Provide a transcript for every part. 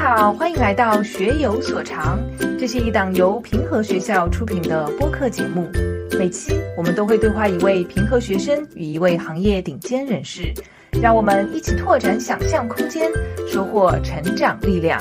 好，欢迎来到学有所长，这是一档由平和学校出品的播客节目。每期我们都会对话一位平和学生与一位行业顶尖人士，让我们一起拓展想象空间，收获成长力量。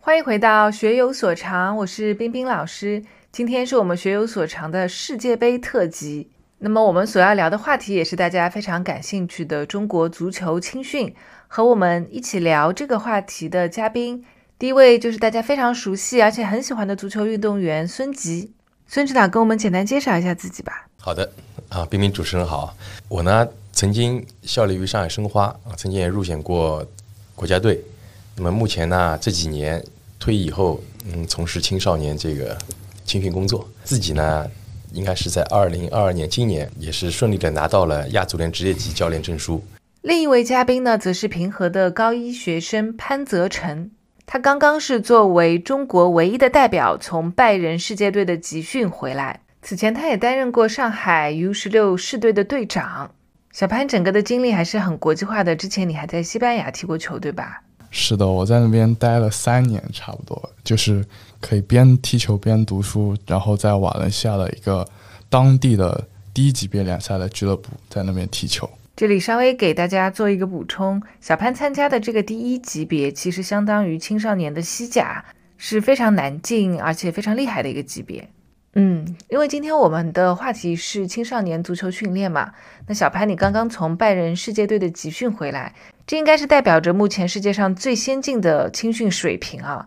欢迎回到学有所长，我是冰冰老师。今天是我们学有所长的世界杯特辑。那么我们所要聊的话题也是大家非常感兴趣的中国足球青训。和我们一起聊这个话题的嘉宾，第一位就是大家非常熟悉而且很喜欢的足球运动员孙吉。孙指导，跟我们简单介绍一下自己吧。好的，啊，冰冰主持人好，我呢曾经效力于上海申花啊，曾经也入选过国家队。那么目前呢这几年退役以后，嗯，从事青少年这个青训工作，自己呢。应该是在二零二二年，今年也是顺利的拿到了亚足联职业级教练证书。另一位嘉宾呢，则是平和的高一学生潘泽成，他刚刚是作为中国唯一的代表从拜仁世界队的集训回来。此前他也担任过上海 U 十六市队的队长。小潘整个的经历还是很国际化的。之前你还在西班牙踢过球，对吧？是的，我在那边待了三年，差不多就是。可以边踢球边读书，然后在瓦伦西亚的一个当地的低级别联赛的俱乐部在那边踢球。这里稍微给大家做一个补充：小潘参加的这个第一级别，其实相当于青少年的西甲，是非常难进而且非常厉害的一个级别。嗯，因为今天我们的话题是青少年足球训练嘛，那小潘你刚刚从拜仁世界队的集训回来，这应该是代表着目前世界上最先进的青训水平啊。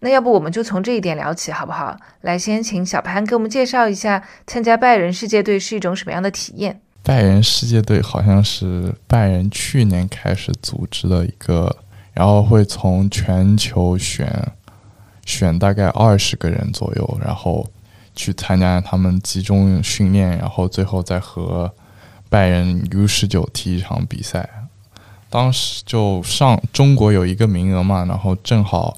那要不我们就从这一点聊起，好不好？来，先请小潘给我们介绍一下参加拜仁世界队是一种什么样的体验。拜仁世界队好像是拜仁去年开始组织的一个，然后会从全球选选大概二十个人左右，然后去参加他们集中训练，然后最后再和拜仁 U 十九踢一场比赛。当时就上中国有一个名额嘛，然后正好。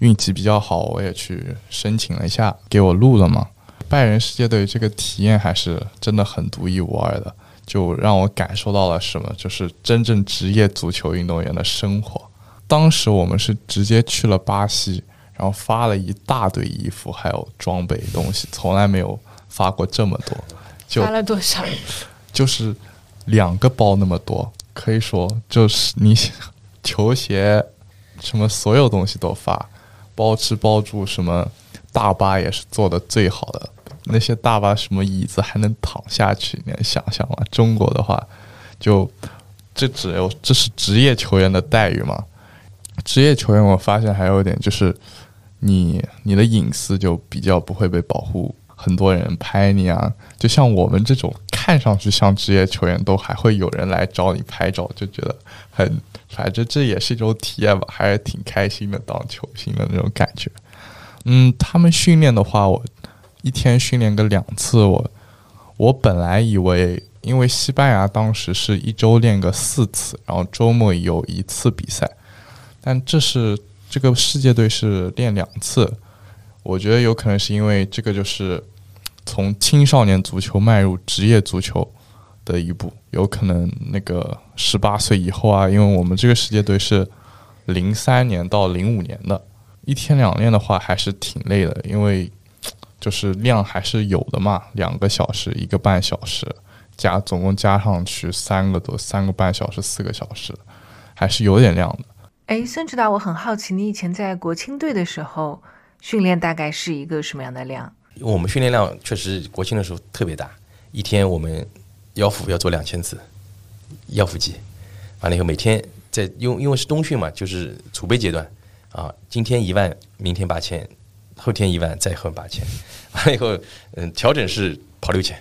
运气比较好，我也去申请了一下，给我录了嘛。拜仁世界队这个体验还是真的很独一无二的，就让我感受到了什么，就是真正职业足球运动员的生活。当时我们是直接去了巴西，然后发了一大堆衣服，还有装备东西，从来没有发过这么多。就发了多少？就是两个包那么多，可以说就是你 球鞋什么所有东西都发。包吃包住，什么大巴也是做的最好的。那些大巴什么椅子还能躺下去，你能想象吗？中国的话，就这只有这是职业球员的待遇吗？职业球员我发现还有一点就是，你你的隐私就比较不会被保护，很多人拍你啊。就像我们这种看上去像职业球员，都还会有人来找你拍照，就觉得很。反正这也是一种体验吧，还是挺开心的，当球星的那种感觉。嗯，他们训练的话，我一天训练个两次。我我本来以为，因为西班牙当时是一周练个四次，然后周末有一次比赛。但这是这个世界队是练两次，我觉得有可能是因为这个就是从青少年足球迈入职业足球。的一步，有可能那个十八岁以后啊，因为我们这个世界队是零三年到零五年的，一天两练的话还是挺累的，因为就是量还是有的嘛，两个小时一个半小时加总共加上去三个多三个半小时四个小时，还是有点量的。哎，孙指导，我很好奇，你以前在国青队的时候训练大概是一个什么样的量？我们训练量确实国庆的时候特别大，一天我们。腰腹要做两千次，腰腹肌，完了以后每天在因为因为是冬训嘛，就是储备阶段啊，今天一万，明天八千，后天一万，再后八千，完了以后，嗯，调整是跑六千，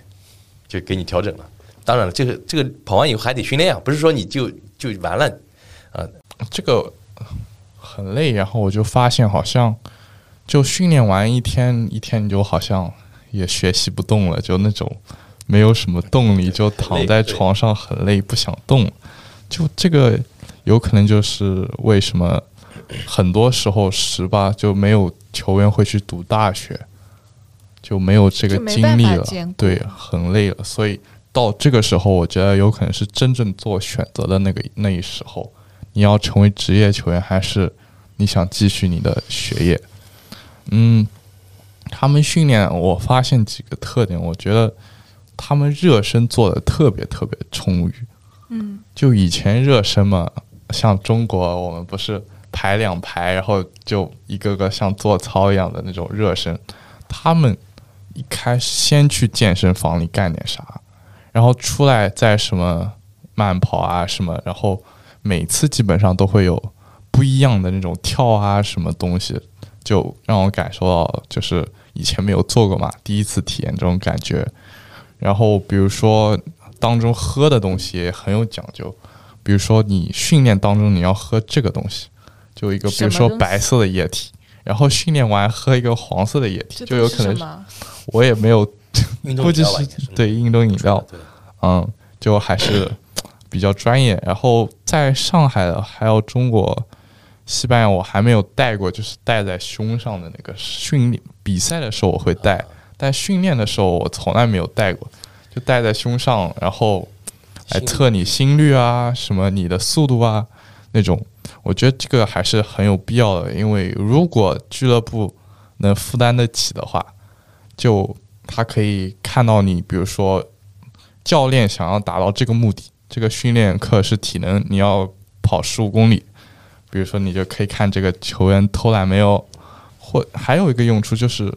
就给你调整了。当然了，这个这个跑完以后还得训练啊，不是说你就就完了啊，这个很累。然后我就发现，好像就训练完一天一天，你就好像也学习不动了，就那种。没有什么动力，就躺在床上很累，不想动。就这个有可能就是为什么很多时候十八就没有球员会去读大学，就没有这个精力了。对，很累了。所以到这个时候，我觉得有可能是真正做选择的那个那一时候，你要成为职业球员，还是你想继续你的学业？嗯，他们训练我发现几个特点，我觉得他们热身做的特别特别充裕。嗯，就以前热身嘛，像中国我们不是排两排，然后就一个个像做操一样的那种热身，他们一开始先去健身房里干点啥，然后出来再什么慢跑啊什么，然后每次基本上都会有不一样的那种跳啊什么东西，就让我感受到就是以前没有做过嘛，第一次体验这种感觉。然后比如说当中喝的东西也很有讲究，比如说你训练当中你要喝这个东西，就一个比如说白色的液体，然后训练完喝一个黄色的液体，就有可能？我也没有 估计是对运动饮料，嗯，就还是比较专业。然后在上海的还有中国、西班牙，我还没有戴过，就是戴在胸上的那个训练比赛的时候我会戴，但训练的时候我从来没有戴过，就戴在胸上，然后来测你心率啊，什么你的速度啊那种。我觉得这个还是很有必要的，因为如果俱乐部能负担得起的话，就他可以看到你，比如说教练想要达到这个目的，这个训练课是体能，你要跑十五公里，比如说你就可以看这个球员偷懒没有，或还有一个用处就是，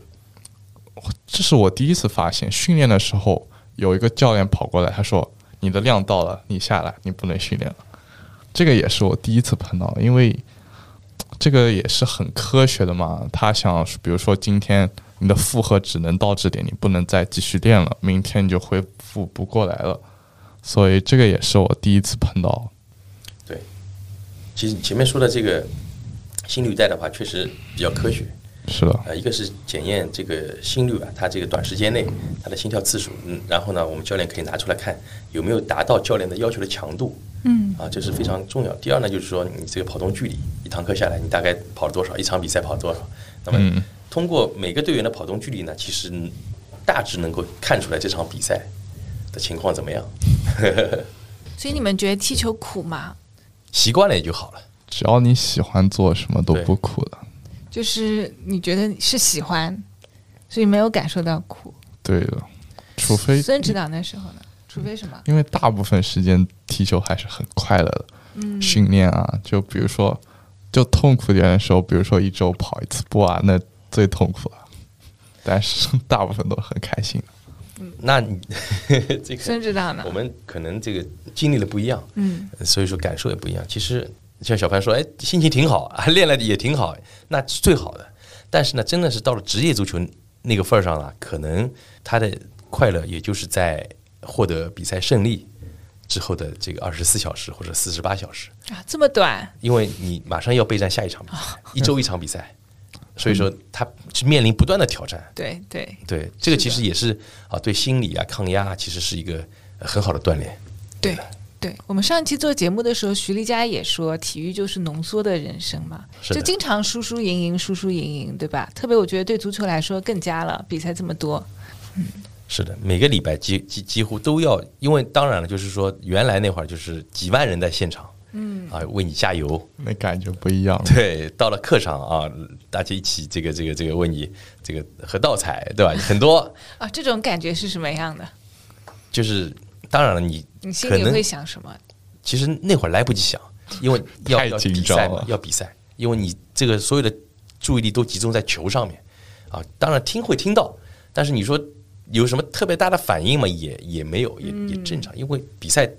这是我第一次发现，训练的时候有一个教练跑过来，他说你的量到了，你下来，你不能训练了。这个也是我第一次碰到，因为这个也是很科学的嘛。他想，比如说今天你的负荷只能到这点，你不能再继续练了，明天你就恢复不过来了。所以这个也是我第一次碰到。其实你前面说的这个心率带的话，确实比较科学。是的，呃，一个是检验这个心率啊，它这个短时间内它的心跳次数，嗯，然后呢，我们教练可以拿出来看有没有达到教练的要求的强度，嗯，啊，这是非常重要。第二呢，就是说你这个跑动距离，一堂课下来你大概跑了多少，一场比赛跑了多少，那么嗯通过每个队员的跑动距离呢，其实大致能够看出来这场比赛的情况怎么样，所以你们觉得踢球苦吗？习惯了也就好了。只要你喜欢做什么都不苦的。就是你觉得是喜欢，所以没有感受到苦。对的，除非孙指导那时候呢？除非什么？因为大部分时间踢球还是很快乐的，嗯训练啊，就比如说，就痛苦点的时候，比如说一周跑一次步啊，那最痛苦了。但是大部分都很开心。那你 这个孙指导呢我？们可能这个经历的不一样，嗯，所以说感受也不一样。其实像小潘说，哎，心情挺好，啊，练了也挺好，那是最好的。但是呢，真的是到了职业足球那个份儿上了，可能他的快乐也就是在获得比赛胜利之后的这个二十四小时或者四十八小时，啊，这么短，因为你马上要备战下一场比赛，一周一场比赛，所以说他是面临不断的挑战。对对，对，这个其实也是啊，对心理啊、抗压啊，其实是一个呃很好的锻炼。对对，我们上期做节目的时候，徐丽佳也说，体育就是浓缩的人生嘛，就经常输输赢赢，输输赢赢，对吧？特别我觉得对足球来说更加了，比赛这么多，是的，每个礼拜几几几乎都要，因为当然了，就是说原来那会儿就是几万人在现场，嗯啊，为你加油。那感觉不一样。对，到了课上啊，大家一起这个这个这个为你这个喝倒彩，对吧？很多 啊，这种感觉是什么样的？就是当然了，你你心里会想什么？其实那会儿来不及想，因为要要紧比赛嘛要比赛，因为你这个所有的注意力都集中在球上面啊。当然听会听到，但是你说有什么特别大的反应嘛，也也没有，也也正常，因为比赛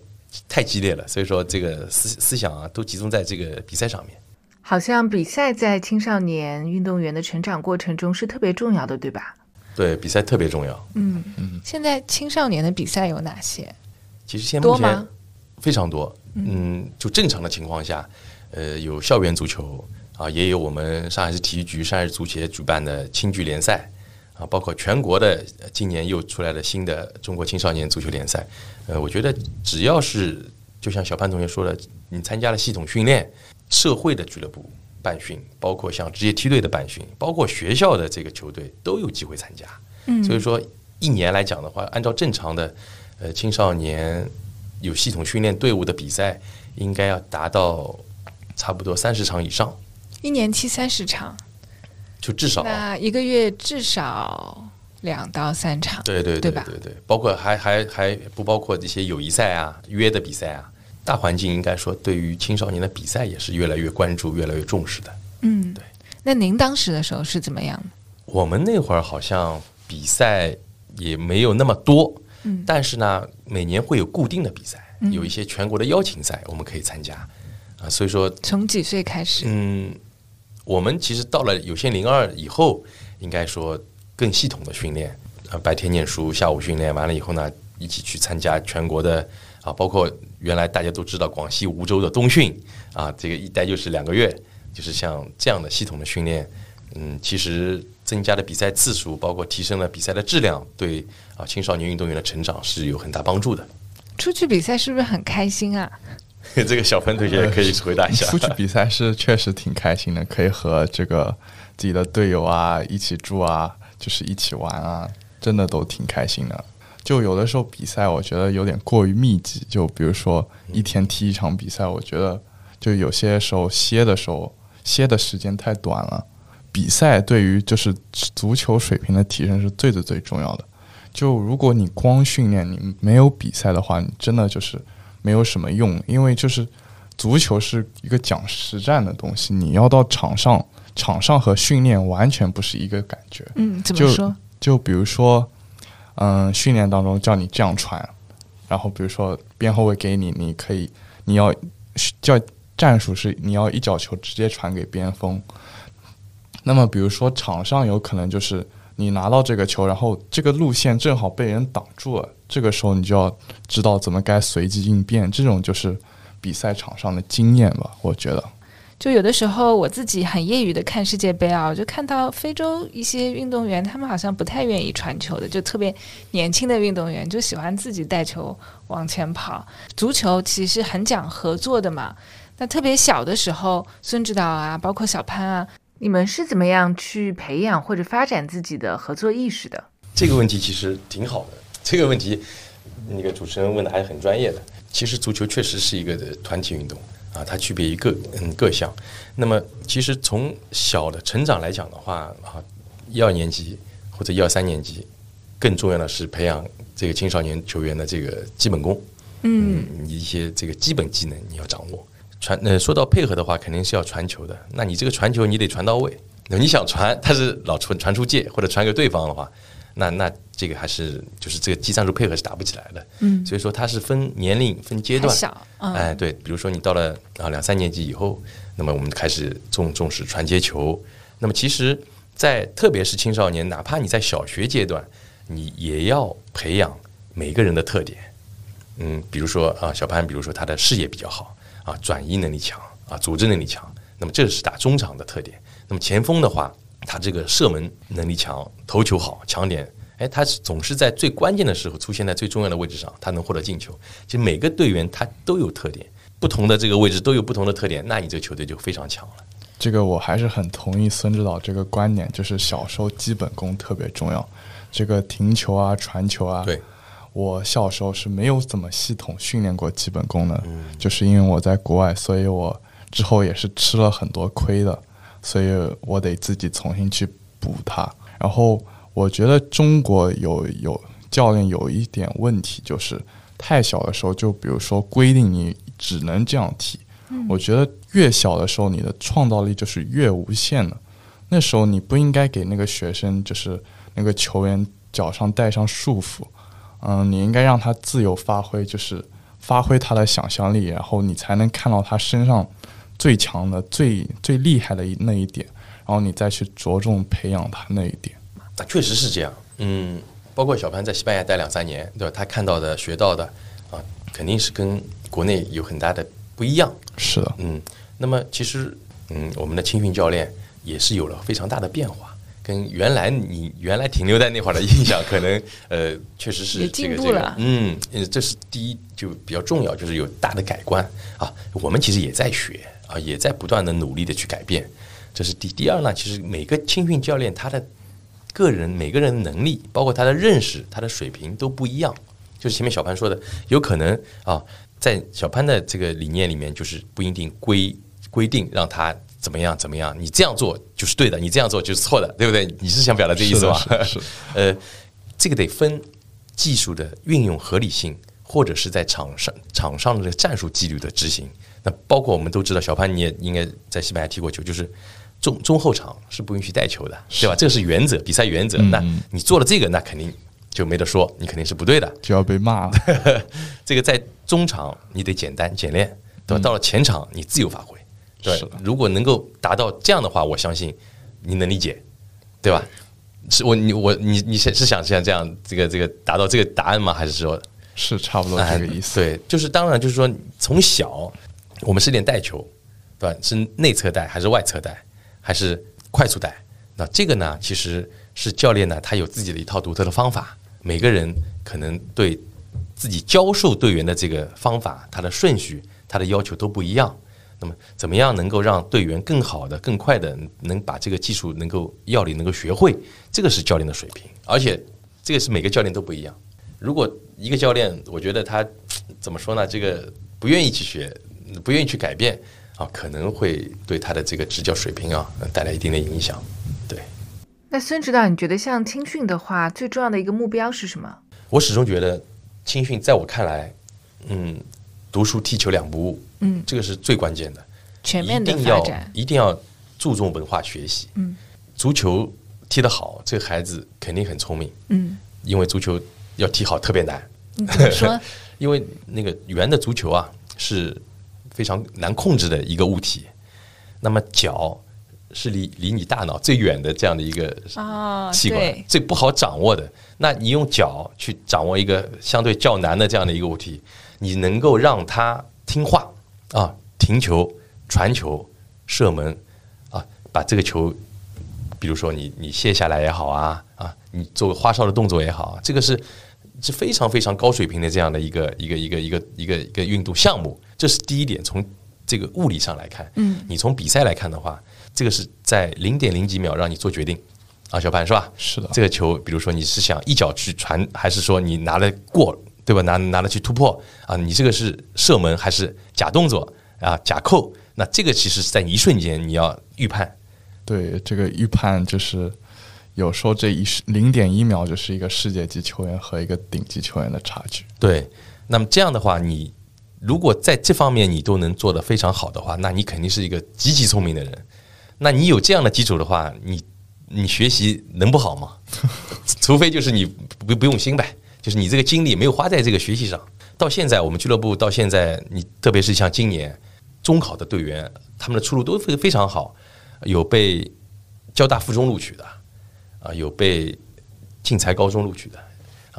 太激烈了，所以说这个思思想啊都集中在这个比赛上面。好像比赛在青少年运动员的成长过程中是特别重要的，对吧？对，比赛特别重要。嗯嗯。现在青少年的比赛有哪些？其实现在目前？非常多，嗯，就正常的情况下，呃，有校园足球啊，也有我们上海市体育局、上海市足协举办的青聚联赛啊，包括全国的呃今年又出来了新的中国青少年足球联赛。呃，我觉得只要是就像小潘同学说的，你参加了系统训练，社会的俱乐部办训，包括像职业梯队的办训，包括学校的这个球队都有机会参加。嗯所以说一年来讲的话，按照正常的呃青少年有系统训练队伍的比赛，应该要达到差不多三十场以上，一年期三十场，就至少那一个月至少两到三场。对对对吧对对对，包括还还还不包括这些友谊赛啊、约的比赛啊，大环境应该说对于青少年的比赛也是越来越关注、越来越重视的。嗯，对。那您当时的时候是怎么样的？我们那会儿好像比赛也没有那么多，嗯但是呢，每年会有固定的比赛，有一些全国的邀请赛，我们可以参加啊。所以说，从几岁开始？嗯，我们其实到了有限零二以后，应该说更系统的训练啊，白天念书，下午训练完了以后呢，一起去参加全国的啊，包括原来大家都知道广西梧州的冬训啊，这个一待就是两个月，就是像这样的系统的训练，嗯，其实增加了比赛次数，包括提升了比赛的质量，对啊青少年运动员的成长是有很大帮助的。出去比赛是不是很开心啊？这个小鹏同学可以回答一下。出去比赛是确实挺开心的，可以和这个自己的队友啊一起住啊，就是一起玩啊，真的都挺开心的。就有的时候比赛，我觉得有点过于密集，就比如说一天踢一场比赛，我觉得就有些时候歇的时候歇的时间太短了。比赛对于就是足球水平的提升是最最最重要的。就如果你光训练，你没有比赛的话，你真的就是没有什么用，因为就是足球是一个讲实战的东西，你要到场上，场上和训练完全不是一个感觉。嗯，怎么就说？就比如说，嗯，训练当中叫你这样传，然后比如说边后卫给你，你可以，你要叫战术是你要一脚球直接传给边锋。那么比如说场上有可能就是你拿到这个球，然后这个路线正好被人挡住了，这个时候你就要知道怎么该随机应变，这种就是比赛场上的经验吧，我觉得。就有的时候我自己很业余的看世界杯啊，我就看到非洲一些运动员，他们好像不太愿意传球的，就特别年轻的运动员就喜欢自己带球往前跑。足球其实很讲合作的嘛。那特别小的时候，孙指导啊，包括小潘啊，你们是怎么样去培养或者发展自己的合作意识的？这个问题其实挺好的，这个问题那个主持人问的还是很专业的。其实足球确实是一个团体运动啊，它区别于各嗯各项。那么其实从小的成长来讲的话啊，一二年级或者一二三年级，更重要的是培养这个青少年球员的这个基本功，嗯，嗯，一些这个基本技能你要掌握。传呃，说到配合的话，肯定是要传球的。那你这个传球你得传到位。那你想传，但是老传传出界或者传给对方的话，那那这个还是就是这个技战术配合是打不起来的。嗯所以说它是分年龄、分阶段。哎，对，比如说你到了啊两三年级以后，那么我们开始重重视传接球。那么其实，在特别是青少年，哪怕你在小学阶段，你也要培养每个人的特点。嗯，比如说啊，小潘，比如说他的视野比较好啊，转移能力强啊，组织能力强，那么这是打中场的特点。那么前锋的话，他这个射门能力强，头球好，强点。哎，他是总是在最关键的时候出现在最重要的位置上，他能获得进球。其实每个队员他都有特点，不同的这个位置都有不同的特点，那你这个球队就非常强了。这个我还是很同意孙指导这个观点，就是小时候基本功特别重要。这个停球啊、传球啊，对，我小时候是没有怎么系统训练过基本功的，就是因为我在国外，所以我之后也是吃了很多亏的，所以我得自己重新去补它。然后我觉得中国有有教练有一点问题，就是太小的时候，就比如说规定你只能这样踢。我觉得越小的时候，你的创造力就是越无限的。那时候你不应该给那个学生，就是那个球员脚上带上束缚，嗯，你应该让他自由发挥，就是发挥他的想象力，然后你才能看到他身上最强的、最最厉害的一那一点，然后你再去着重培养他那一点。那确实是这样。嗯，包括小潘在西班牙待两三年，对吧？他看到的、学到的啊，肯定是跟国内有很大的不一样。是的，嗯，那么其实，嗯，我们的青训教练也是有了非常大的变化，跟原来你原来停留在那会儿的印象，可能呃，确实是也这个这个进步了，嗯，呃这是第一就比较重要，就是有大的改观啊。我们其实也在学啊，也在不断的努力的去改变，这是第第二呢。其实每个青训教练他的个人每个人的能力，包括他的认识、他的水平都不一样就是前面小潘说的，有可能啊，在小潘的这个理念里面，就是不一定规规定让他怎么样怎么样，你这样做就是对的，你这样做就是错的，对不对？你是想表达这意思吧？是 呃，这个得分技术的运用合理性，或者是在场上场上的战术纪律的执行。那包括我们都知道，小潘你也应该在西班牙踢过球，就是中中后场是不允许带球的，对吧？这个是原则，比赛原则。那你做了这个，那肯定就没得说，你肯定是不对的。就要被骂了。这个在中场你得简单简练，对吧？到了前场你自由发挥，对。如果能够达到这样的话，我相信你能理解，对吧？是我你我你你是是想像这样这个这个达到这个答案吗？还是说是差不多这个意思。对，就是当然就是说从小我们是练带球，对吧？是内侧带还是外侧带，还是快速带？那这个呢，其实是教练呢他有自己的一套独特的方法，每个人可能对自己教授队员的这个方法、他的顺序、他的要求都不一样。那么，怎么样能够让队员更好的、更快的能把这个技术能够要领能够学会？这个是教练的水平，而且这个是每个教练都不一样。如果一个教练，我觉得他怎么说呢？这个不愿意去学，不愿意去改变啊，可能会对他的这个执教水平啊带来一定的影响。对那孙指导，你觉得像青训的话，最重要的一个目标是什么？我始终觉得青训在我看来，嗯，读书踢球两不误，嗯，这个是最关键的。全面的发展。一定要注重文化学习。嗯，足球踢得好，这个孩子肯定很聪明，嗯，因为足球要踢好特别难。你怎么说？因为那个圆的足球啊是非常难控制的一个物体，那么脚是离离你大脑最远的这样的一个啊器官，对。最不好掌握的。那你用脚去掌握一个相对较难的这样的一个物体，你能够让它听话啊，停球、传球、射门啊，把这个球，比如说你你卸下来也好啊啊，你做个花哨的动作也好啊，这个是是非常非常高水平的这样的一个一个一个一个一个一个运动项目，这是第一点。从这个物理上来看，嗯，你从比赛来看的话，这个是在零点零几秒让你做决定啊，小潘是吧？是的这个球，比如说你是想一脚去传，还是说你拿了过，对吧？拿拿了去突破啊？你这个是射门还是假动作啊？假扣？那这个其实是在一瞬间你要预判，对这个预判，就是有时候这一零点一秒就是一个世界级球员和一个顶级球员的差距。对。那么这样的话，你如果在这方面你都能做得非常好的话，那你肯定是一个极其聪明的人。那你有这样的基础的话，你你学习能不好吗？除非就是你不不用心呗，就是你这个精力没有花在这个学习上。到现在，我们俱乐部到现在，你特别是像今年中考的队员，他们的出路都非非常好，有被交大附中录取的，啊，有被进才高中录取的，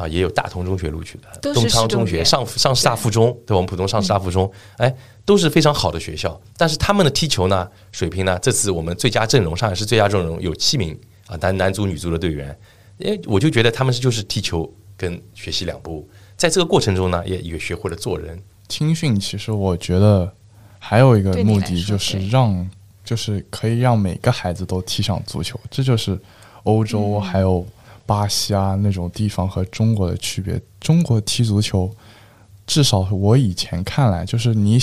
啊，也有大同中学录取的，东昌中学、上上师大附中，对吧？我们浦东上师大附中，哎，都是非常好的学校。但是他们的踢球呢，水平呢，这次我们最佳阵容，上海市最佳阵容有七名啊，男男足、女足的队员，因为我就觉得他们是就是踢球跟学习两不误，在这个过程中呢，也也学会了做人。青训其实我觉得还有一个目的就是让，就是可以让每个孩子都踢上足球，这就是欧洲嗯还有巴西啊那种地方和中国的区别。中国踢足球，至少我以前看来，就是你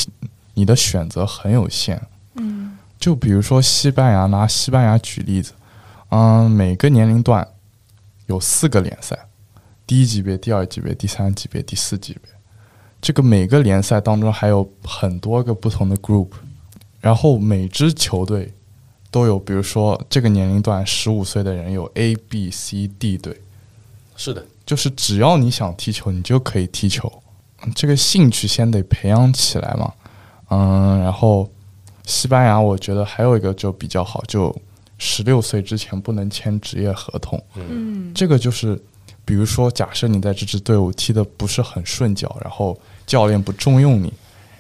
你的选择很有限。嗯就比如说西班牙，拿西班牙举例子，嗯，每个年龄段有四个联赛，第一级别、第二级别、第三级别、第四级别。这个每个联赛当中还有很多个不同的 group，然后每支球队都有，比如说这个年龄段十五岁的人有 A、B、C、D 队，是的，就是只要你想踢球，你就可以踢球。嗯这个兴趣先得培养起来嘛。嗯，然后西班牙我觉得还有一个就比较好，就十六岁之前不能签职业合同。嗯这个就是，比如说，假设你在这支队伍踢的不是很顺脚，然后教练不重用你，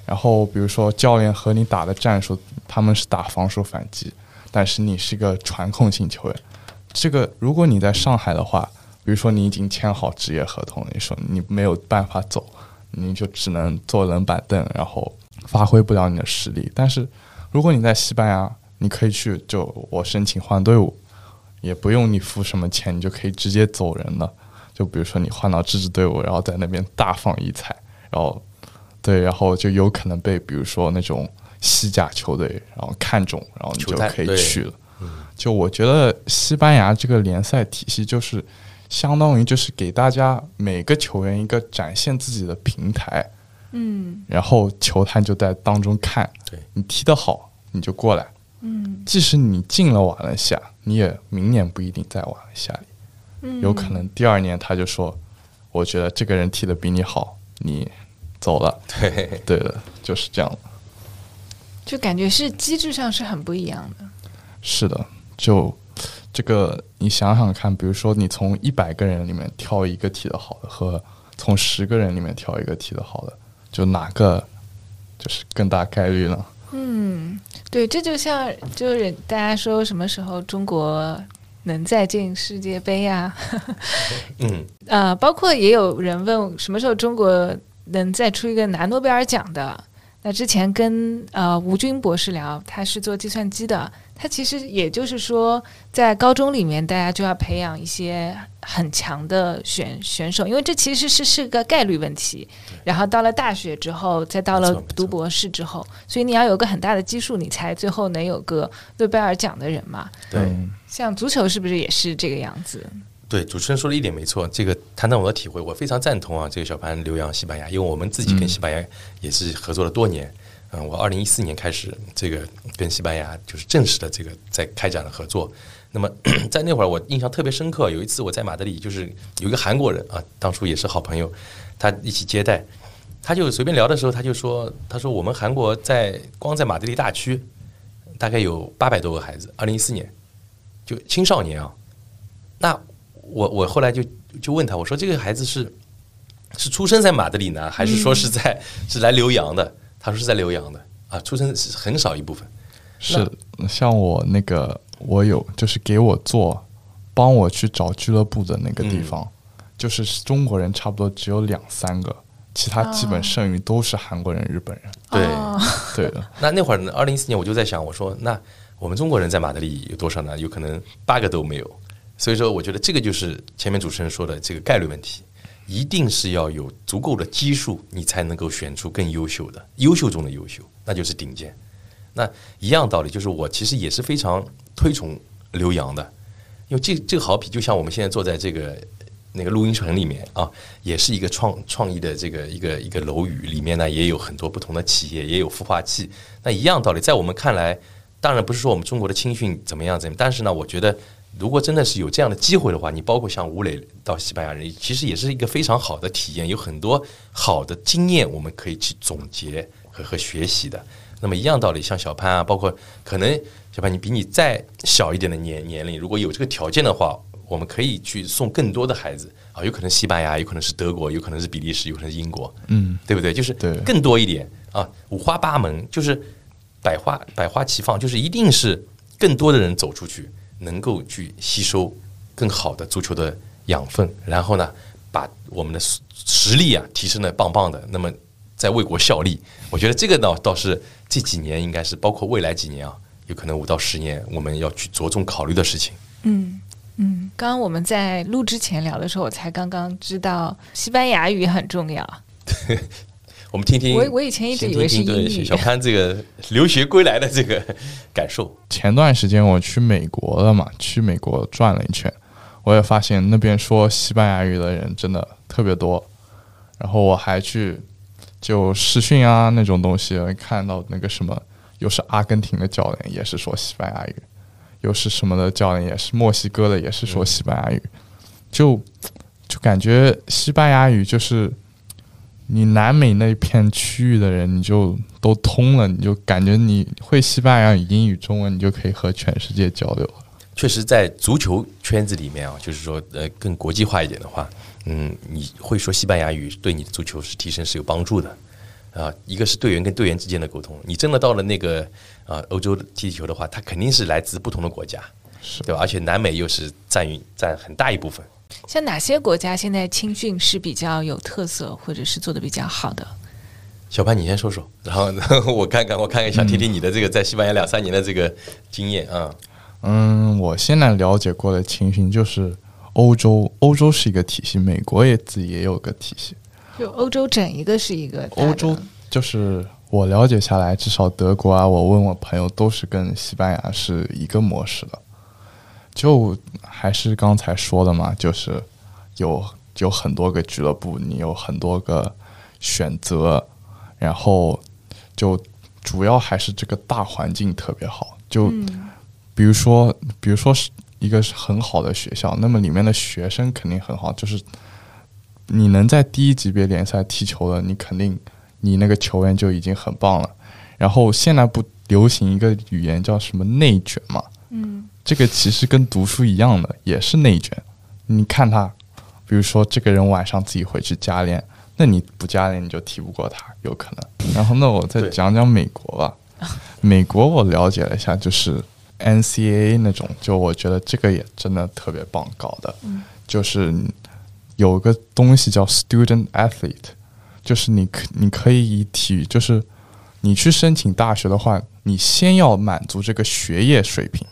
然后比如说教练和你打的战术，他们是打防守反击，但是你是一个传控型球员。这个如果你在上海的话，比如说你已经签好职业合同，你说你没有办法走，你就只能坐冷板凳，然后发挥不了你的实力。但是如果你在西班牙，你可以去就我申请换队伍，也不用你付什么钱，你就可以直接走人了。就比如说你换到这支队伍，然后在那边大放异彩，然后对，然后就有可能被比如说那种西甲球队然后看中，然后你就可以去了。就我觉得西班牙这个联赛体系就是相当于就是给大家每个球员一个展现自己的平台，嗯。然后球探就在当中看，对。你踢得好你就过来，嗯。即使你进了瓦伦西亚，你也明年不一定在瓦伦西亚里，嗯，有可能第二年他就说，我觉得这个人踢得比你好，你走了。对，对的，就是这样。的。就感觉是机制上是很不一样的。是的，就这个你想想看，比如说你从一百个人里面挑一个踢得好的，和从十个人里面挑一个踢得好的，就哪个就是更大概率呢？嗯，对，这就像就是大家说什么时候中国能再进世界杯啊？嗯，呃，包括也有人问什么时候中国能再出一个拿诺贝尔奖的。那之前跟呃吴军博士聊，他是做计算机的，他其实也就是说，在高中里面大家就要培养一些很强的选选手，因为这其实是是个概率问题。然后到了大学之后，再到了读博士之后，所以你要有个很大的基数，你才最后能有个诺贝尔奖的人嘛。对。嗯像足球是不是也是这个样子？对，主持人说的一点没错，这个谈谈我的体会，我非常赞同啊。这个小潘留洋西班牙，因为我们自己跟西班牙也是合作了多年。嗯，我二零一四年开始这个跟西班牙就是正式的这个在开展了合作。那么 在那会儿我印象特别深刻，有一次我在马德里，就是有一个韩国人啊，当初也是好朋友，他一起接待，他就随便聊的时候，他就说，他说我们韩国在光在马德里大区大概有八百多个孩子，二零一四年就青少年啊，那我我后来就就问他，我说这个孩子是是出生在马德里呢，还是说是在、是来留洋的？他说是在留洋的啊，出生是很少一部分。是像我那个，我有就是给我做，帮我去找俱乐部的那个地方，就是中国人差不多只有两三个，其他基本剩余都是韩国人、日本人。对，哦对的，那那会儿呢，二零一四年我就在想，我说那我们中国人在马德里有多少呢？有可能八个都没有。所以说，我觉得这个就是前面主持人说的这个概率问题，一定是要有足够的基数，你才能够选出更优秀的，优秀中的优秀，那就是顶尖。那一样道理，就是我其实也是非常推崇刘洋的，因为这这个好比就像我们现在坐在这个那个录音棚里面啊，也是一个创创意的这个一个一个楼宇，里面呢也有很多不同的企业，也有孵化器。那一样道理，在我们看来，当然不是说我们中国的青训怎么样怎么样，但是呢，我觉得如果真的是有这样的机会的话，你包括像吴磊到西班牙人，其实也是一个非常好的体验，有很多好的经验我们可以去总结和和学习的。那么一样道理，像小潘啊，包括可能小潘你比你再小一点的年年龄，如果有这个条件的话，我们可以去送更多的孩子啊，有可能西班牙，有可能是德国，有可能是比利时，有可能是英国，嗯，对不对？就是对更多一点啊，五花八门，就是百花百花齐放，就是一定是更多的人走出去，能够去吸收更好的足球的养分，然后呢，把我们的实实力啊提升的棒棒的，那么在为国效力，我觉得这个倒倒是这几年应该是包括未来几年啊，有可能五到十年我们要去着重考虑的事情。嗯嗯，刚刚我们在录之前聊的时候，我才刚刚知道西班牙语很重要。我们听听，我我以前一直以为是听听对英语小潘这个留学归来的这个感受。前段时间我去美国了嘛，去美国转了一圈，我也发现那边说西班牙语的人真的特别多。然后我还去就视讯啊那种东西，看到那个什么，又是阿根廷的教练也是说西班牙语，又是什么的教练也是墨西哥的也是说西班牙语，就就感觉西班牙语就是你南美那片区域的人，你就都通了，你就感觉你会西班牙语、英语、中文，你就可以和全世界交流了。确实，在足球圈子里面啊，就是说，呃，更国际化一点的话，嗯，你会说西班牙语，对你的足球是提升是有帮助的。啊，一个是队员跟队员之间的沟通，你真的到了那个啊欧洲踢球的话，他肯定是来自不同的国家，是对吧？而且南美又是占于占很大一部分。像哪些国家现在青训是比较有特色，或者是做的比较好的？小潘，你先说说，然后 我看看，我看看，想听听你的这个在西班牙两三年的这个经验啊。嗯，我现在了解过的青训就是欧洲，欧洲是一个体系，美国也自己也有个体系。就欧洲整一个是一个欧洲就是我了解下来，至少德国啊，我问我朋友都是跟西班牙是一个模式的。就还是刚才说的嘛，就是有有很多个俱乐部，你有很多个选择，然后就主要还是这个大环境特别好。就比如说，比如说是一个很好的学校，那么里面的学生肯定很好，就是你能在第一级别联赛踢球的，你肯定你那个球员就已经很棒了。然后现在不流行一个语言叫什么内卷嘛？嗯这个其实跟读书一样的，也是内卷。你看他，比如说这个人晚上自己回去加练，那你不加练你就踢不过他，有可能。然后那我再讲讲美国吧。美国我了解了一下，就是 NCAA 那种，就我觉得这个也真的特别棒搞的，就是有个东西叫 student athlete，就是你可你可以以体育，就是你去申请大学的话，你先要满足这个学业水平，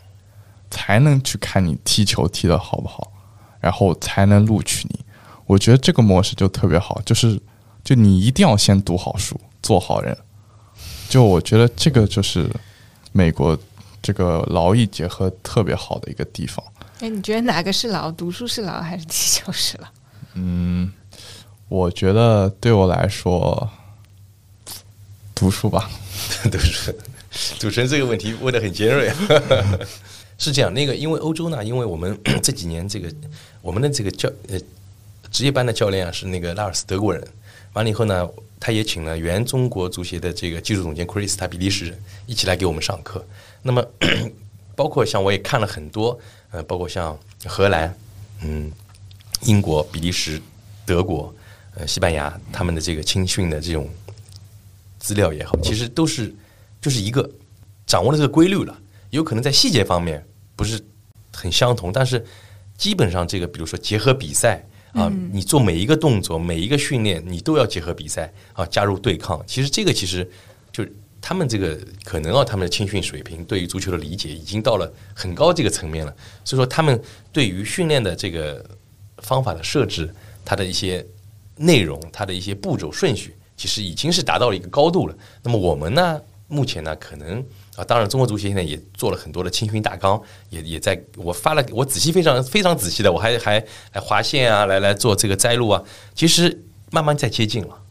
才能去看你踢球踢得好不好，然后才能录取你。我觉得这个模式就特别好，就是就你一定要先读好书，做好人。就我觉得这个就是美国这个劳逸结合特别好的一个地方。哎，你觉得哪个是劳？读书是劳还是踢球是劳？嗯，我觉得对我来说，读书吧。读书主持人这个问题问的很尖锐。是这样，那个因为欧洲呢，因为我们 这几年这个我们的这个教呃职业班的教练啊是那个拉尔斯德国人，完了以后呢，他也请了原中国足协的这个技术总监 Chris，他比利时人一起来给我们上课。那么 包括像我也看了很多，呃，包括像荷兰，嗯，英国、比利时、德国、呃西班牙他们的这个青训的这种资料也好，其实都是就是一个掌握了这个规律了。有可能在细节方面不是很相同，但是基本上这个，比如说结合比赛啊，你做每一个动作、每一个训练，你都要结合比赛啊，加入对抗。其实这个其实就是他们这个可能啊，他们的青训水平对于足球的理解已经到了很高这个层面了。所以说，他们对于训练的这个方法的设置，它的一些内容，它的一些步骤顺序，其实已经是达到了一个高度了。那么我们呢，目前呢，可能啊，当然中国足协现在也做了很多的青训大纲，也也在我发了，我仔细非常非常仔细的，我还还来划线啊，来来做这个摘录啊，其实慢慢在接近了。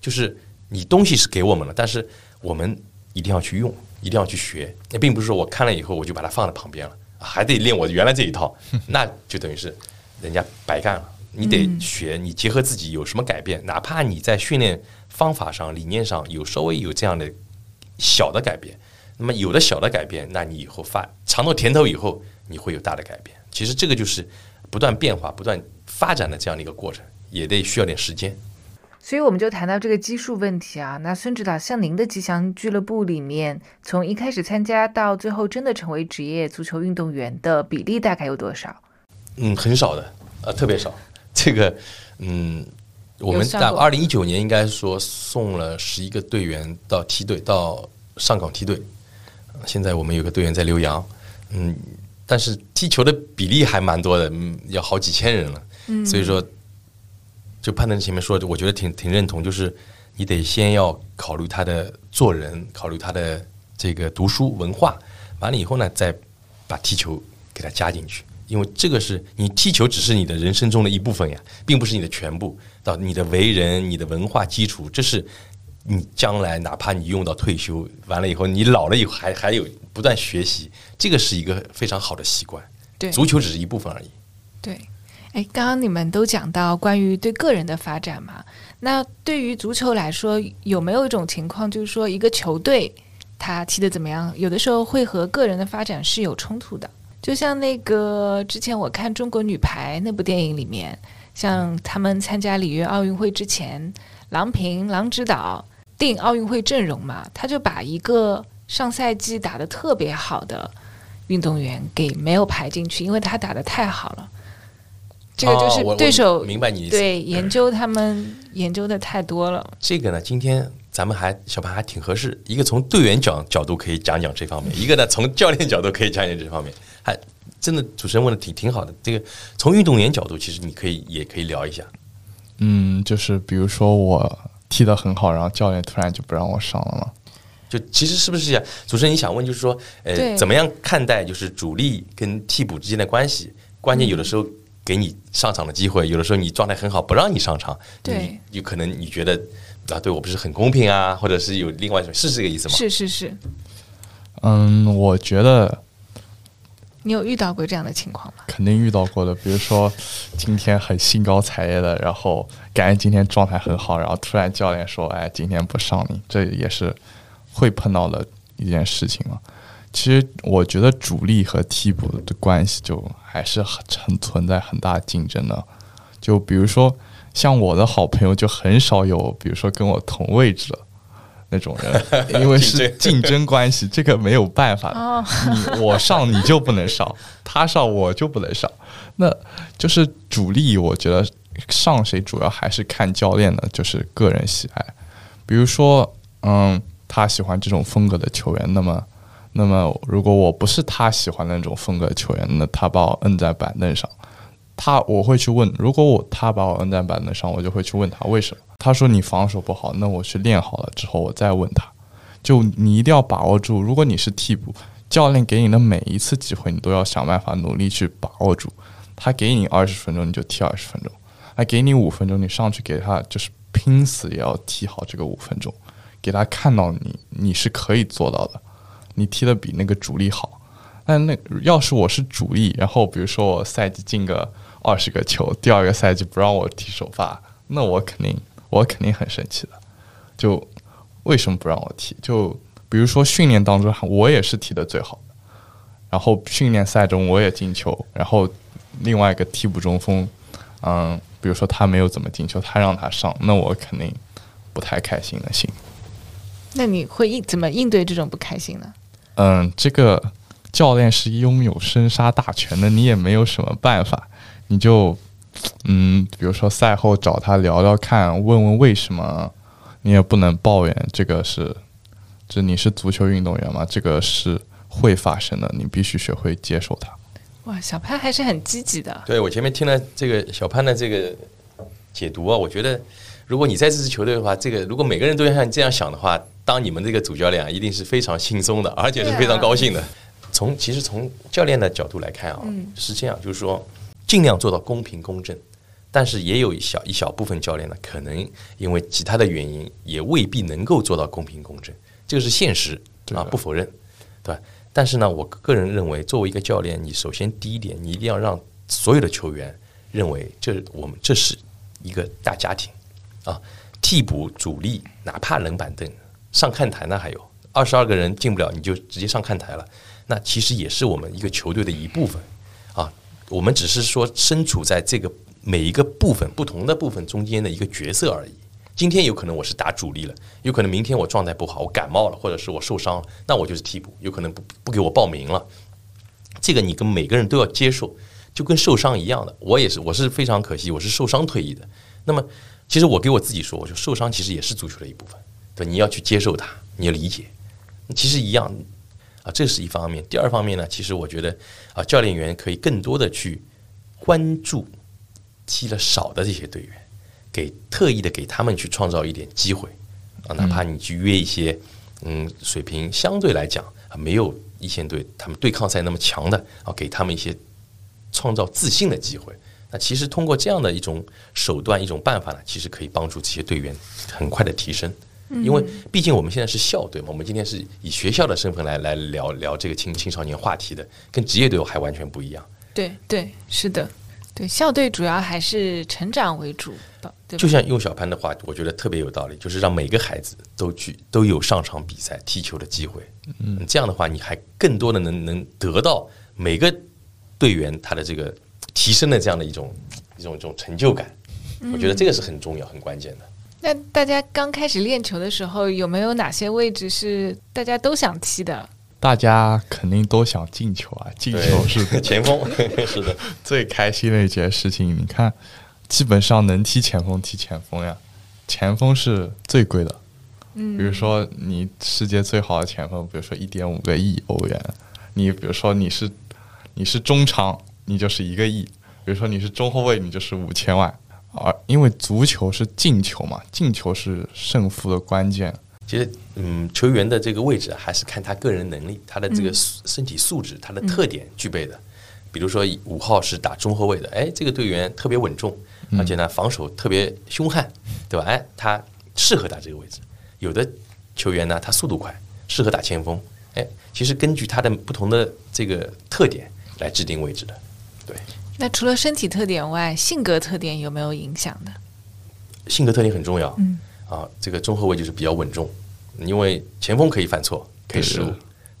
就是你东西是给我们了，但是我们一定要去用，一定要去学。那并不是说我看了以后我就把它放在旁边了，还得练我原来这一套，那就等于是人家白干了。你得学，你结合自己有什么改变，哪怕你在训练方法上、理念上有稍微有这样的小的改变，那么有的小的改变，那你以后发尝到甜头以后，你会有大的改变。其实这个就是不断变化、不断发展的这样的一个过程，也得需要点时间。所以我们就谈到这个基数问题啊。那孙指导，像您的吉祥俱乐部里面，从一开始参加到最后真的成为职业足球运动员的比例大概有多少？嗯，很少的，呃，特别少。这个，嗯，我们在二零一九年应该说送了十一个队员到梯队，到上港梯队。呃现在我们有个队员在浏阳，嗯，但是踢球的比例还蛮多的，嗯，要好几千人了。嗯，所以说，就潘登前面说的，我觉得挺挺认同，就是你得先要考虑他的做人，考虑他的这个读书文化，完了以后呢，再把踢球给他加进去。因为这个是你踢球只是你的人生中的一部分呀，并不是你的全部。到你的为人、你的文化基础，这是你将来哪怕你用到退休完了以后，你老了以后还还有不断学习，这个是一个非常好的习惯。对足球只是一部分而已。对，哎，刚刚你们都讲到关于对个人的发展嘛，那对于足球来说，有没有一种情况，就是说一个球队他踢得怎么样，有的时候会和个人的发展是有冲突的？就像那个之前我看《中国女排》那部电影里面，像他们参加里约奥运会之前，郎平郎指导定奥运会阵容嘛，他就把一个上赛季打得特别好的运动员给没有排进去，因为他打得太好了。这个就是对手、我明白你的意思。对研究他们研究的太多了。这个呢，今天咱们还小潘还挺合适，一个从队员角角度可以讲讲这方面，一个呢从教练角度可以讲讲这方面。还真的主持人问的挺挺好的。这个从运动员角度，其实你可以也可以聊一下。嗯，就是比如说我踢得很好，然后教练突然就不让我上了嘛。就其实是不是这样？主持人，你想问就是说，呃，怎么样看待就是主力跟替补之间的关系？关键有的时候给你上场的机会，有的时候你状态很好，不让你上场，对你有可能你觉得啊，对我不是很公平啊，或者是有另外一种，是这个意思吗？是是是，嗯，我觉得你有遇到过这样的情况吗？肯定遇到过的，比如说今天很兴高采烈的，然后感觉今天状态很好，然后突然教练说：“哎，今天不上你。”这也是会碰到的一件事情嘛。其实我觉得主力和替补的关系就还是很很存在很大竞争的。就比如说像我的好朋友就很少有，比如说跟我同位置的那种人，因为是竞争。关系，这个没有办法。你我上你就不能上，他上我就不能上。那就是主力，我觉得上谁主要还是看教练的，就是个人喜爱。比如说，嗯，他喜欢这种风格的球员，那么，那么如果我不是他喜欢的那种风格球员，那他把我摁在板凳上，他我会去问，如果我他把我摁在板凳上，我就会去问他为什么。他说你防守不好，那我去练好了之后，我再问他。就你一定要把握住，如果你是替补，教练给你的每一次机会，你都要想办法努力去把握住。他给你二十分钟，你就踢二十分钟；他给你五分钟，你上去给他就是拼死也要踢好这个五分钟，给他看到你你是可以做到的，你踢的比那个主力好。但那要是我是主力，然后比如说我赛季进个二十个球，第二个赛季不让我踢首发，那我肯定我肯定很生气的。就为什么不让我踢？就比如说训练当中，我也是踢的最好的，然后训练赛中我也进球，然后另外一个替补中锋，嗯，比如说他没有怎么进球，他让他上，那我肯定不太开心的心。那你会应怎么应对这种不开心呢？嗯，这个教练是拥有生杀大权的，你也没有什么办法，你就嗯，比如说赛后找他聊聊看，问问为什么，你也不能抱怨，这个是，这你是足球运动员嘛，这个是会发生的，你必须学会接受它。哇，小潘还是很积极的。对我前面听了这个小潘的这个解读啊，我觉得如果你在这支球队的话，这个如果每个人都像你这样想的话，当你们这个主教练啊，一定是非常轻松的，而且是非常高兴的。从其实从教练的角度来看啊，是这样，就是说尽量做到公平公正，但是也有一小一小部分教练呢，可能因为其他的原因，也未必能够做到公平公正，这个是现实啊，不否认，对吧？但是呢，我个人认为，作为一个教练，你首先第一点，你一定要让所有的球员认为这我们这是一个大家庭啊，替补、主力，哪怕冷板凳上看台呢，还有二十二个人进不了，你就直接上看台了，那其实也是我们一个球队的一部分啊。我们只是说身处在这个每一个部分不同的部分中间的一个角色而已。今天有可能我是打主力了，有可能明天我状态不好，我感冒了，或者是我受伤了，那我就是替补，有可能不不给我报名了。这个你跟每个人都要接受，就跟受伤一样的。我也是，我是非常可惜，我是受伤退役的。那么，其实我给我自己说，我就受伤其实也是足球的一部分，对，你要去接受它，你要理解，其实一样啊，这是一方面。第二方面呢，其实我觉得啊，教练员可以更多的去关注踢了少的这些队员，给特意的给他们去创造一点机会啊，哪怕你去约一些嗯水平相对来讲啊没有一线队他们对抗赛那么强的啊，给他们一些创造自信的机会。那其实通过这样的一种手段、一种办法呢，其实可以帮助这些队员很快的提升。因为毕竟我们现在是校队嘛，我们今天是以学校的身份来来聊聊这个青青少年话题的，跟职业队还完全不一样。对对，是的，对校队主要还是成长为主的，对吧？就像用小潘的话，我觉得特别有道理，就是让每个孩子都去都有上场比赛、踢球的机会。嗯，这样的话，你还更多的能能得到每个队员他的这个提升的这样的一种一种一种成就感。我觉得这个是很重要、很关键的。那大家刚开始练球的时候，有没有哪些位置是大家都想踢的？大家肯定都想进球啊，进球是前锋，是的，最开心的一件事情。你看，基本上能踢前锋踢前锋呀，前锋是最贵的。嗯，比如说你世界最好的前锋，比如说一点五个亿欧元，你比如说你是你是中场，你就是一个亿；比如说你是中后卫，你就是五千万。而因为足球是进球嘛，进球是胜负的关键。其实，嗯，球员的这个位置啊还是看他个人能力、他的这个身体素质、他的特点具备的。比如说五号是打中后卫的，哎，这个队员特别稳重，而且呢防守特别凶悍，对吧？哎，他适合打这个位置。有的球员呢，他速度快，适合打前锋。哎，其实根据他的不同的这个特点来制定位置的。对。那除了身体特点外，性格特点有没有影响的？性格特点很重要。嗯。啊，这个中后卫就是比较稳重，因为前锋可以犯错，可以失误，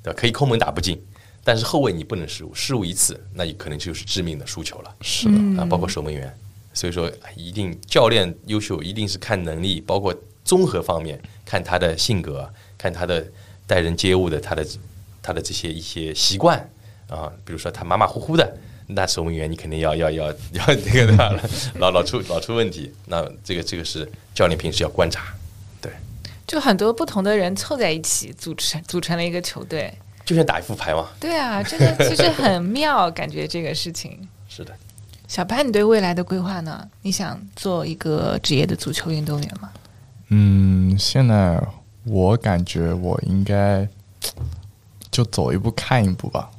对吧？可以抠门打不进，但是后卫你不能失误，失误一次，那可能就是致命的输球了。是的啊，包括守门员，所以说一定教练优秀，一定是看能力，包括综合方面，看他的性格，看他的待人接物的，他的他的这些一些习惯啊，比如说他马马虎虎的。那守门员你肯定要要要 要那个对吧？老老出老出问题，那这个这个是教练平时要观察，对。就很多不同的人凑在一起组成组成了一个球队，就像打一副牌嘛。对啊，这个其实很妙，感觉这个事情。是的。小潘，你对未来的规划呢？你想做一个职业的足球运动员吗？嗯，现在我感觉我应该就走一步看一步吧。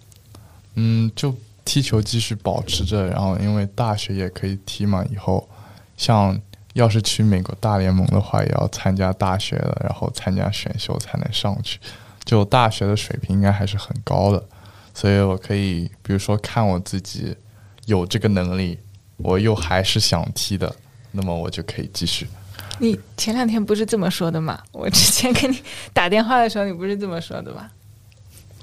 嗯，就。踢球继续保持着，然后因为大学也可以踢嘛，以后像要是去美国大联盟的话，也要参加大学的，然后参加选秀才能上去。就大学的水平应该还是很高的，所以我可以比如说看我自己有这个能力，我又还是想踢的，那么我就可以继续。你前两天不是这么说的吗？我之前给你打电话的时候，你不是这么说的吗？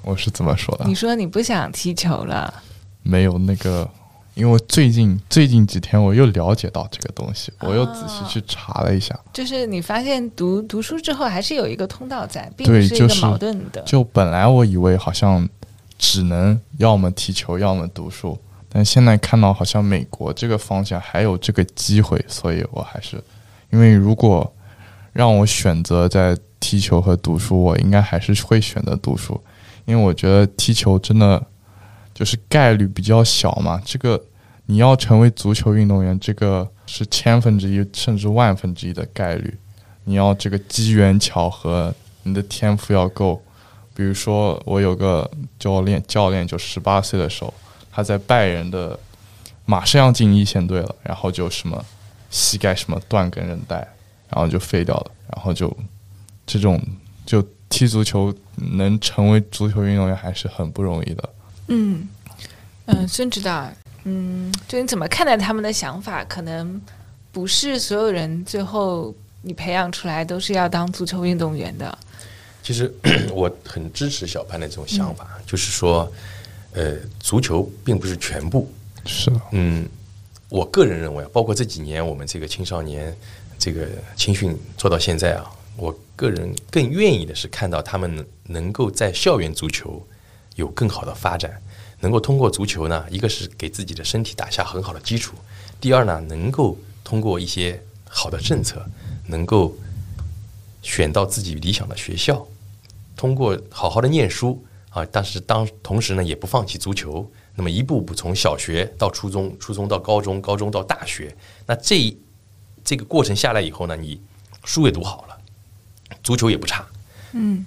我是怎么说的？你说你不想踢球了。没有那个，因为最近最近几天我又了解到这个东西，我又仔细去查了一下。就是你发现读读书之后，还是有一个通道在，并不是一个矛盾的。就本来我以为好像只能要么踢球，要么读书，但现在看到好像美国这个方向还有这个机会，所以我还是因为如果让我选择在踢球和读书，我应该还是会选择读书，因为我觉得踢球真的。就是概率比较小嘛，这个你要成为足球运动员，这个是千分之一甚至万分之一的概率。你要这个机缘巧合，你的天赋要够。比如说，我有个教练，教练就十八岁的时候，他在拜仁的，马上要进一线队了，然后就什么膝盖什么断根韧带，然后就废掉了，然后就这种就踢足球能成为足球运动员还是很不容易的。嗯嗯，孙指导，嗯，就你怎么看待他们的想法？可能不是所有人最后你培养出来都是要当足球运动员的。其实 我很支持小潘的这种想法，就是说，呃，足球并不是全部。是。嗯，我个人认为，包括这几年我们这个青少年这个青训做到现在啊，我个人更愿意的是看到他们能够在校园足球。有更好的发展，能够通过足球呢，一个是给自己的身体打下很好的基础，第二呢，能够通过一些好的政策，能够选到自己理想的学校，通过好好的念书啊，但是当同时呢，也不放弃足球，那么一步步从小学到初中，初中到高中，高中到大学，那这这个过程下来以后呢，你书也读好了，足球也不差，嗯。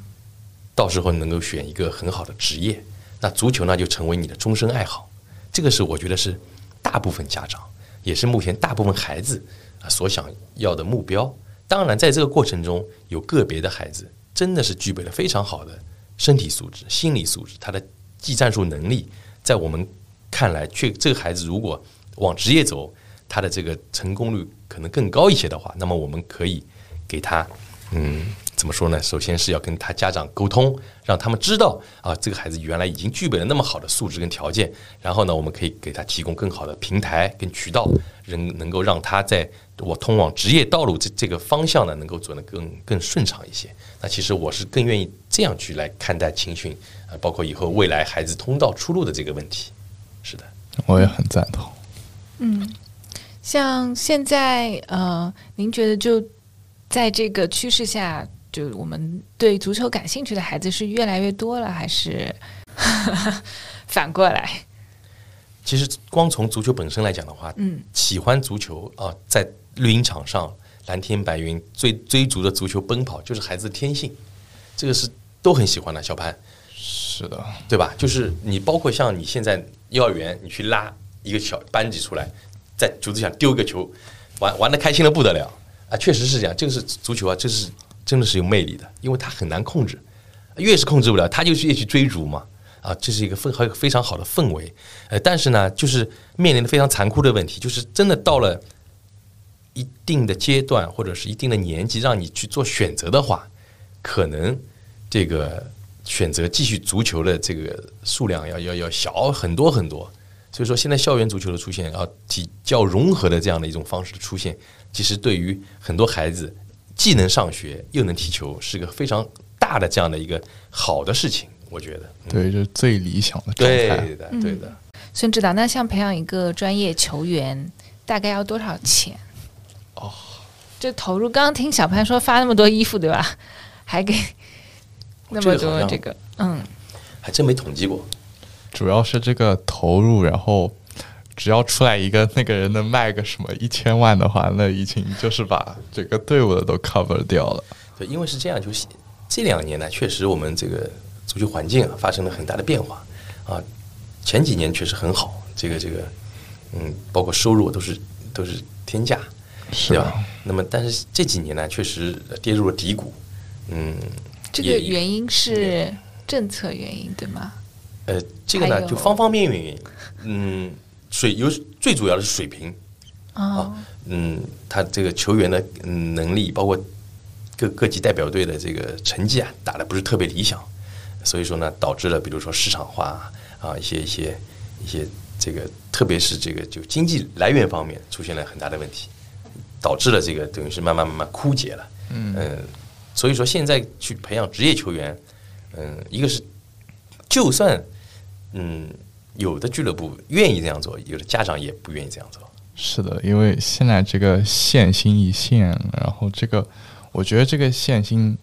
到时候能够选一个很好的职业，那足球呢就成为你的终身爱好。这个是我觉得是大部分家长，也是目前大部分孩子啊所想要的目标。当然，在这个过程中，有个别的孩子真的是具备了非常好的身体素质、心理素质，他的技战术能力，在我们看来，却这个孩子如果往职业走，他的这个成功率可能更高一些的话，那么我们可以给他嗯。怎么说呢？首先是要跟他家长沟通，让他们知道啊，这个孩子原来已经具备了那么好的素质跟条件。然后呢，我们可以给他提供更好的平台跟渠道，能能够让他在我通往职业道路这这个方向呢，能够走得更更顺畅一些。那其实我是更愿意这样去来看待青训啊，包括以后未来孩子通道出路的这个问题。是的，我也很赞同。嗯，像现在呃，您觉得就在这个趋势下？就我们对足球感兴趣的孩子是越来越多了，还是 反过来？其实光从足球本身来讲的话，嗯，喜欢足球啊，在绿茵场上蓝天白云追追逐着足球奔跑，就是孩子的天性，这个是都很喜欢的。小潘，是的，对吧？就是你包括像你现在幼儿园，你去拉一个小班级出来，在竹子上丢一个球，玩玩的开心的不得了啊！确实是这样，这个是足球啊，这是真的是有魅力的，因为他很难控制，越是控制不了，他就越去追逐嘛。啊，这是一个氛和非常好的氛围，呃，但是呢，就是面临的非常残酷的问题，就是真的到了一定的阶段或者是一定的年纪，让你去做选择的话，可能这个选择继续足球的这个数量要要要小很多很多。所以说，现在校园足球的出现，啊，体较融合的这样的一种方式的出现，其实对于很多孩子既能上学又能踢球，是个非常大的这样的一个好的事情。我觉得，对，这是最理想的状态。对的，对的。孙指导，那像培养一个专业球员，大概要多少钱？哦，这投入。刚刚听小潘说发那么多衣服，对吧？还给那么多这个，嗯，还真没统计过。主要是这个投入，然后只要出来一个那个人能卖个什么一千万的话，那已经就是把整个队伍的都 cover 掉了。对，因为是这样，就是这两年呢，确实我们这个。足球环境啊发生了很大的变化啊，前几年确实很好，这个这个嗯，包括收入都是都是天价，是吧？那么但是这几年呢，确实跌入了低谷，嗯，这个原因是政策原因对吗？呃，这个呢就方方面面原因，嗯，水有最主要的是水平啊，嗯，他这个球员的能力，包括各各级代表队的这个成绩啊，打的不是特别理想。所以说呢，导致了比如说市场化啊，一些一些一些这个，特别是这个就经济来源方面出现了很大的问题，导致了这个等于是慢慢慢慢枯竭了。嗯，所以说现在去培养职业球员，嗯，一个是就算嗯有的俱乐部愿意这样做，有的家长也不愿意这样做。是的，因为现在这个限薪一线，然后这个我觉得这个限薪。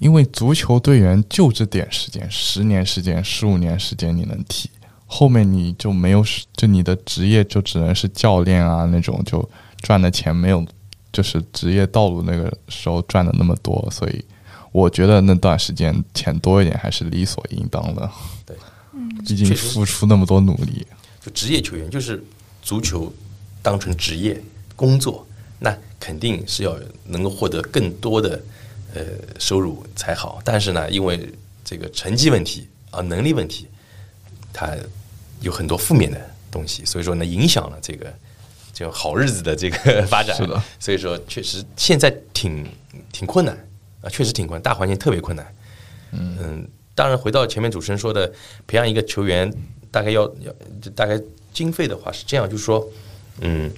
因为足球队员就这点时间，十年时间、十五年时间你能踢，后面你就没有，就你的职业就只能是教练啊那种，就赚的钱没有，就是职业道路那个时候赚的那么多，所以我觉得那段时间钱多一点还是理所应当的。毕竟付出那么多努力，就职业球员就是足球当成职业工作，那肯定是要能够获得更多的。呃，收入才好，但是呢，因为这个成绩问题啊，能力问题，它有很多负面的东西，所以说呢，影响了这个就好日子的这个 发展。是的，所以说确实现在挺挺困难啊，确实挺困难，大环境特别困难。嗯，当然回到前面主持人说的，培养一个球员大概要要大概经费的话是这样，就是说，嗯，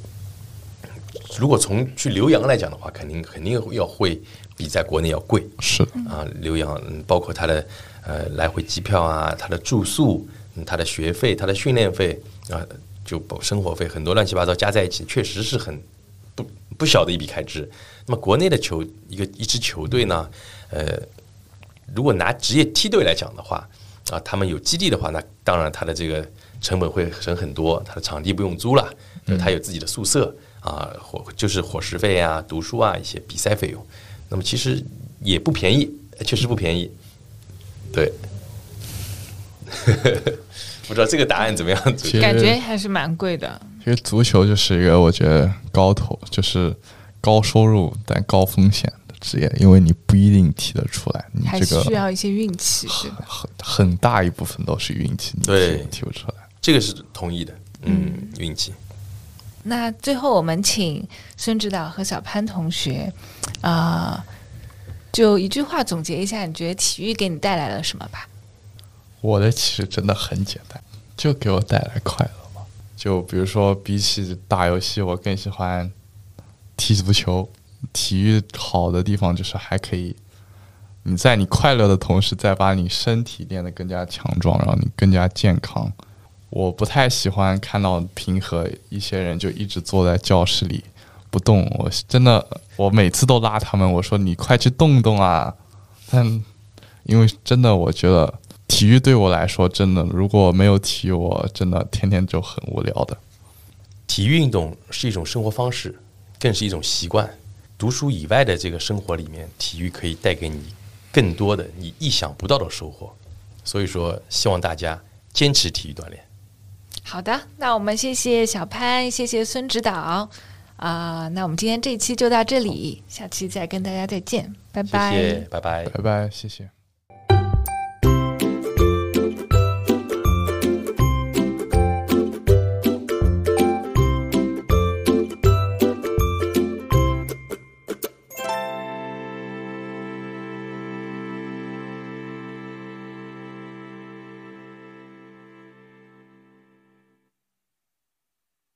如果从去留洋来讲的话，肯定肯定要会。比在国内要贵，是啊，留洋包括他的呃来回机票啊，他的住宿，他的学费，他的训练费啊，就生活费很多乱七八糟加在一起，确实是很不不小的一笔开支。那么国内的球一个一支球队呢，呃，如果拿职业梯队来讲的话啊，他们有基地的话，那当然他的这个成本会省很多，他的场地不用租了，他有自己的宿舍啊，伙就是伙食费啊、读书啊一些比赛费用。那么其实也不便宜，确实不便宜。对，不知道这个答案怎么样？感觉还是蛮贵的。其实足球就是一个我觉得高投，就是高收入但高风险的职业，因为你不一定提得出来，你这个需要一些运气，很很很大一部分都是运气，你对提不出来。这个是同意的，嗯，运气。那最后我们请孙指导和小潘同学，啊，就一句话总结一下，你觉得体育给你带来了什么吧？我的其实真的很简单，就给我带来快乐嘛。就比如说，比起打游戏，我更喜欢踢足球。体育好的地方就是还可以，你在你快乐的同时，再把你身体练得更加强壮，让你更加健康。我不太喜欢看到平和一些人就一直坐在教室里不动，我真的我每次都拉他们，我说你快去动动啊！但因为真的我觉得体育对我来说，真的如果没有体育，我真的天天就很无聊的。体育运动是一种生活方式，更是一种习惯。读书以外的这个生活里面，体育可以带给你更多的你意想不到的收获。所以说，希望大家坚持体育锻炼。好的，那我们谢谢小潘，谢谢孙指导啊、那我们今天这一期就到这里，下期再跟大家再见，拜拜。谢谢，拜拜。拜拜，谢谢。